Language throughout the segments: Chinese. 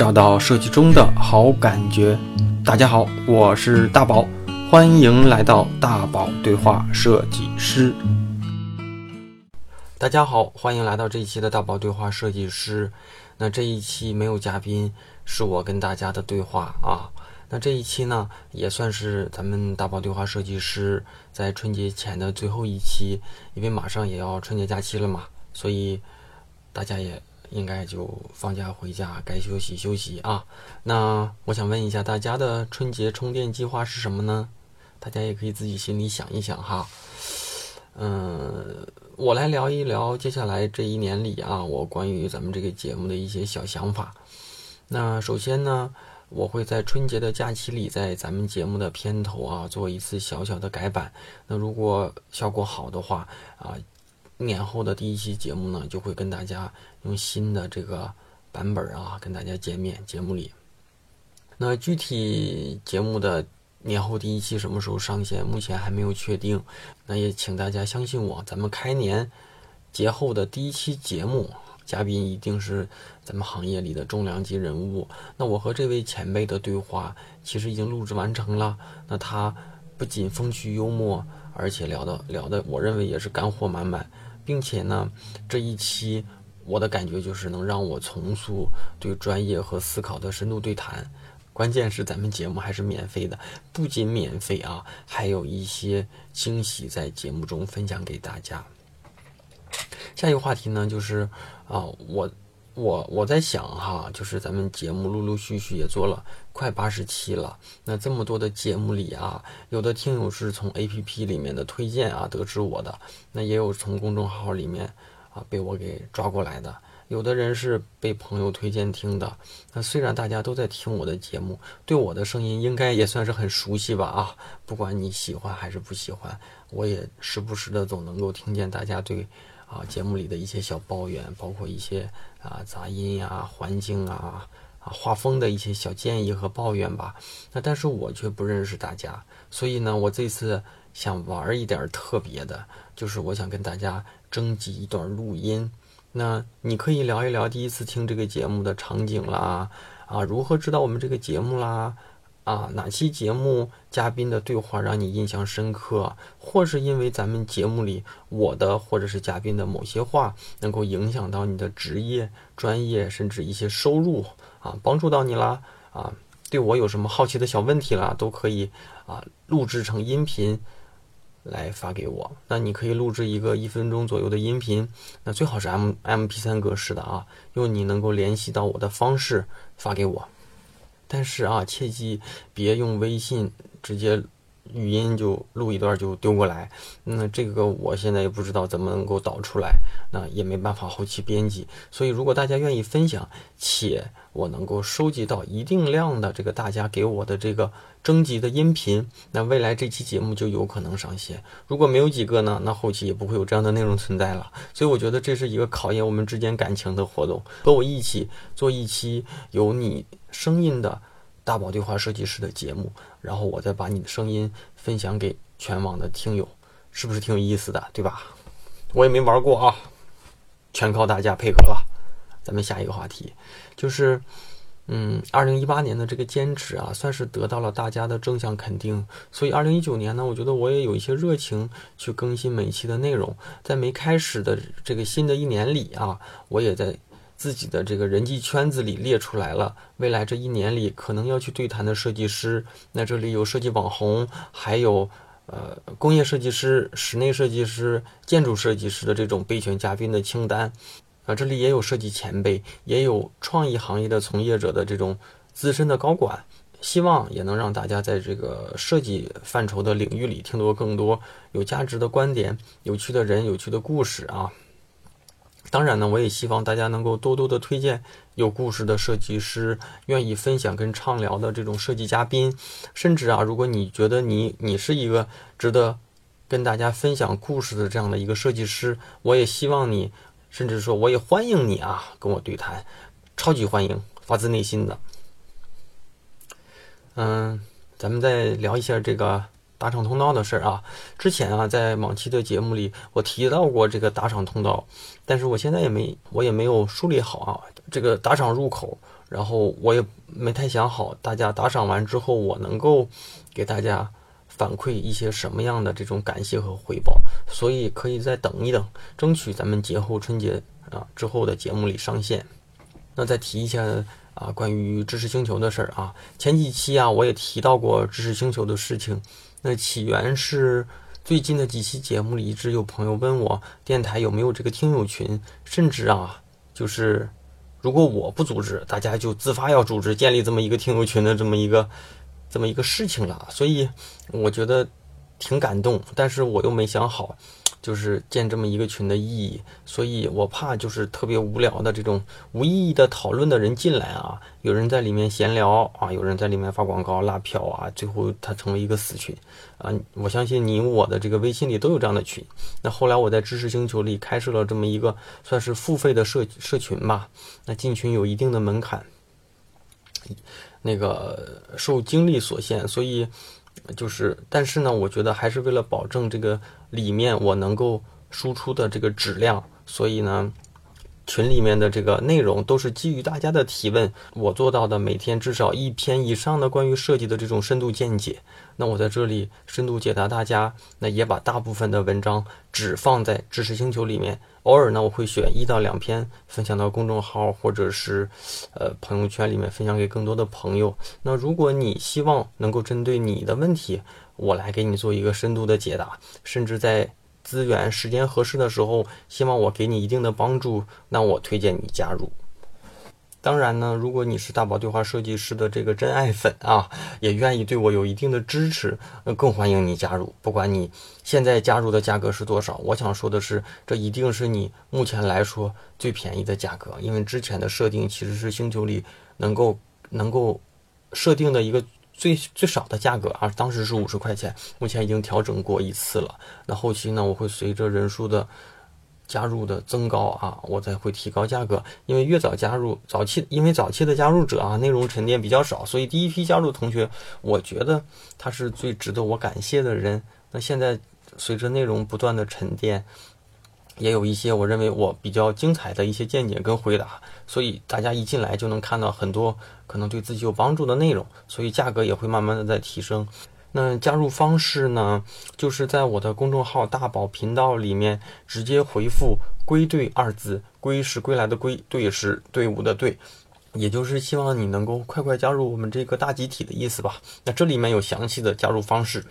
找到设计中的好感觉。大家好，我是大宝，欢迎来到大宝对话设计师。大家好，欢迎来到这一期的大宝对话设计师。那这一期没有嘉宾，是我跟大家的对话啊。那这一期呢，也算是咱们大宝对话设计师在春节前的最后一期，因为马上也要春节假期了嘛，所以大家也应该就放假回家，该休息休息啊。那我想问一下大家的春节充电计划是什么呢？大家也可以自己心里想一想哈。嗯，我来聊一聊接下来这一年里啊，我关于咱们这个节目的一些小想法。那首先呢。我会在春节的假期里，在咱们节目的片头啊做一次小小的改版。那如果效果好的话啊，年后的第一期节目呢，就会跟大家用新的这个版本啊跟大家见面。节目里，那具体节目的年后第一期什么时候上线，目前还没有确定。那也请大家相信我，咱们开年节后的第一期节目。嘉宾一定是咱们行业里的重量级人物。那我和这位前辈的对话其实已经录制完成了。那他不仅风趣幽默，而且聊的聊的，我认为也是干货满满，并且呢，这一期我的感觉就是能让我重塑对专业和思考的深度对谈。关键是咱们节目还是免费的，不仅免费啊，还有一些惊喜在节目中分享给大家。下一个话题呢，就是啊，我我我在想哈，就是咱们节目陆陆续续也做了快八十期了，那这么多的节目里啊，有的听友是从 A P P 里面的推荐啊得知我的，那也有从公众号里面啊被我给抓过来的，有的人是被朋友推荐听的。那虽然大家都在听我的节目，对我的声音应该也算是很熟悉吧啊，不管你喜欢还是不喜欢，我也时不时的总能够听见大家对。啊，节目里的一些小抱怨，包括一些啊杂音呀、环境啊、啊画风的一些小建议和抱怨吧。那但是我却不认识大家，所以呢，我这次想玩一点特别的，就是我想跟大家征集一段录音。那你可以聊一聊第一次听这个节目的场景啦，啊，如何知道我们这个节目啦。啊，哪期节目嘉宾的对话让你印象深刻，或是因为咱们节目里我的或者是嘉宾的某些话能够影响到你的职业、专业，甚至一些收入啊，帮助到你啦啊？对我有什么好奇的小问题啦，都可以啊，录制成音频来发给我。那你可以录制一个一分钟左右的音频，那最好是 M M P 三格式的啊，用你能够联系到我的方式发给我。但是啊，切记别用微信直接语音就录一段就丢过来。那这个我现在也不知道怎么能够导出来，那也没办法后期编辑。所以如果大家愿意分享，且我能够收集到一定量的这个大家给我的这个征集的音频，那未来这期节目就有可能上线。如果没有几个呢，那后期也不会有这样的内容存在了。所以我觉得这是一个考验我们之间感情的活动，和我一起做一期有你。声音的大宝对话设计师的节目，然后我再把你的声音分享给全网的听友，是不是挺有意思的，对吧？我也没玩过啊，全靠大家配合了。咱们下一个话题，就是，嗯，二零一八年的这个坚持啊，算是得到了大家的正向肯定。所以二零一九年呢，我觉得我也有一些热情去更新每期的内容。在没开始的这个新的一年里啊，我也在。自己的这个人际圈子里列出来了，未来这一年里可能要去对谈的设计师，那这里有设计网红，还有呃工业设计师、室内设计师、建筑设计师的这种备选嘉宾的清单，啊，这里也有设计前辈，也有创意行业的从业者的这种资深的高管，希望也能让大家在这个设计范畴的领域里听到更多有价值的观点、有趣的人、有趣的故事啊。当然呢，我也希望大家能够多多的推荐有故事的设计师，愿意分享跟畅聊的这种设计嘉宾。甚至啊，如果你觉得你你是一个值得跟大家分享故事的这样的一个设计师，我也希望你，甚至说我也欢迎你啊，跟我对谈，超级欢迎，发自内心的。嗯，咱们再聊一下这个。打赏通道的事儿啊，之前啊，在往期的节目里我提到过这个打赏通道，但是我现在也没，我也没有梳理好啊，这个打赏入口然后我也没太想好，大家打赏完之后，我能够给大家反馈一些什么样的这种感谢和回报，所以可以再等一等，争取咱们节后春节啊之后的节目里上线。那再提一下啊，关于知识星球的事儿啊，前几期啊我也提到过知识星球的事情，那起源是。最近的几期节目里，一直有朋友问我电台有没有这个听友群，甚至啊，就是如果我不组织，大家就自发要组织建立这么一个听友群的这么一个这么一个事情了。所以我觉得挺感动，但是我又没想好。就是建这么一个群的意义，所以我怕就是特别无聊的这种无意义的讨论的人进来啊，有人在里面闲聊啊，有人在里面发广告拉票啊，最后它成为一个死群啊。我相信你我的这个微信里都有这样的群。那后来我在知识星球里开设了这么一个算是付费的社社群吧，那进群有一定的门槛，那个受精力所限，所以。就是，但是呢，我觉得还是为了保证这个里面我能够输出的这个质量，所以呢。群里面的这个内容都是基于大家的提问，我做到的每天至少一篇以上的关于设计的这种深度见解。那我在这里深度解答大家，那也把大部分的文章只放在知识星球里面。偶尔呢，我会选一到两篇分享到公众号或者是呃朋友圈里面分享给更多的朋友。那如果你希望能够针对你的问题，我来给你做一个深度的解答，甚至在。资源时间合适的时候，希望我给你一定的帮助，那我推荐你加入。当然呢，如果你是大宝对话设计师的这个真爱粉啊，也愿意对我有一定的支持，那更欢迎你加入。不管你现在加入的价格是多少，我想说的是，这一定是你目前来说最便宜的价格，因为之前的设定其实是星球里能够能够设定的一个。最最少的价格啊，当时是五十块钱，目前已经调整过一次了。那后期呢，我会随着人数的加入的增高啊，我再会提高价格。因为越早加入，早期因为早期的加入者啊，内容沉淀比较少，所以第一批加入同学，我觉得他是最值得我感谢的人。那现在随着内容不断的沉淀。也有一些我认为我比较精彩的一些见解跟回答，所以大家一进来就能看到很多可能对自己有帮助的内容，所以价格也会慢慢的在提升。那加入方式呢，就是在我的公众号大宝频道里面直接回复“归队”二字，“归”是归来的“归”，“队”是队伍的“队”，也就是希望你能够快快加入我们这个大集体的意思吧。那这里面有详细的加入方式。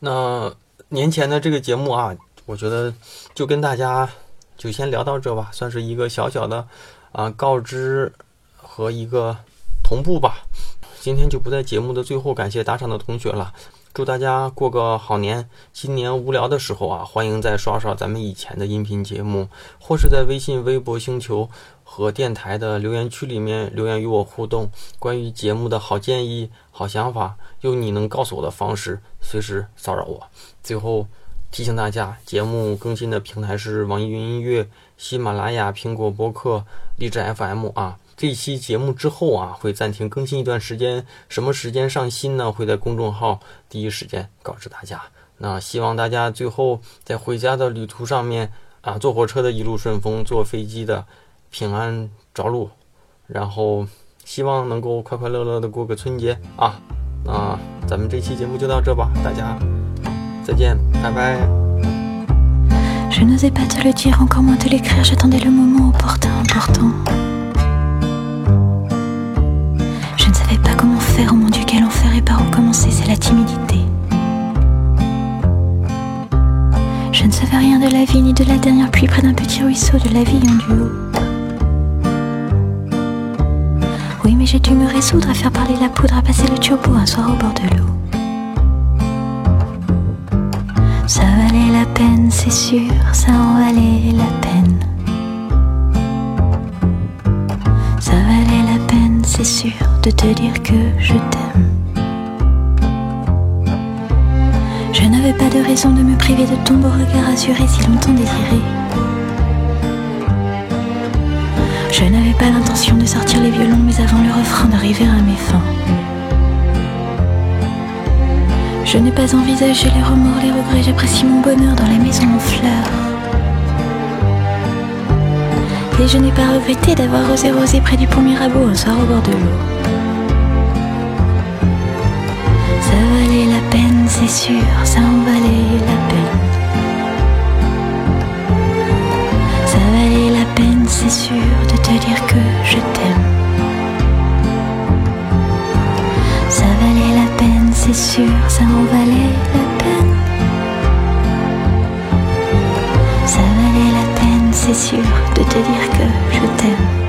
那年前的这个节目啊。我觉得就跟大家就先聊到这吧，算是一个小小的啊告知和一个同步吧。今天就不在节目的最后感谢打赏的同学了，祝大家过个好年。新年无聊的时候啊，欢迎再刷刷咱们以前的音频节目，或是在微信、微博、星球和电台的留言区里面留言与我互动。关于节目的好建议、好想法，用你能告诉我的方式随时骚扰我。最后。提醒大家，节目更新的平台是网易云音乐、喜马拉雅、苹果播客、荔枝 FM 啊。这期节目之后啊，会暂停更新一段时间，什么时间上新呢？会在公众号第一时间告知大家。那希望大家最后在回家的旅途上面啊，坐火车的一路顺风，坐飞机的平安着陆，然后希望能够快快乐乐的过个春节啊。那咱们这期节目就到这吧，大家。Je n'osais pas te le dire, encore moins te l'écrire, j'attendais le moment opportun, important. Je ne savais pas comment faire, oh mon Dieu, quel enfer et par où commencer, c'est la timidité. Je ne savais rien de la vie, ni de la dernière pluie près d'un petit ruisseau de la vie en duo. Oui, mais j'ai dû me résoudre à faire parler la poudre, à passer le turbo un soir au bord de l'eau. Ça valait la peine, c'est sûr, ça en valait la peine. Ça valait la peine, c'est sûr, de te dire que je t'aime. Je n'avais pas de raison de me priver de ton beau regard assuré si longtemps désiré. Je n'avais pas l'intention de sortir les violons, mais avant le refrain d'arriver à mes fins. Je n'ai pas envisagé les remords, les regrets, j'apprécie mon bonheur dans la maison en fleurs. Et je n'ai pas regretté d'avoir osé rosé près du pont Mirabeau un soir au bord de l'eau. Ça valait la peine, c'est sûr, ça en valait la peine. Ça valait la peine, c'est sûr, de te dire que je t'aime. Ça valait la peine, c'est sûr, ça en valait la peine. Ça valait la peine, c'est sûr, de te dire que je t'aime.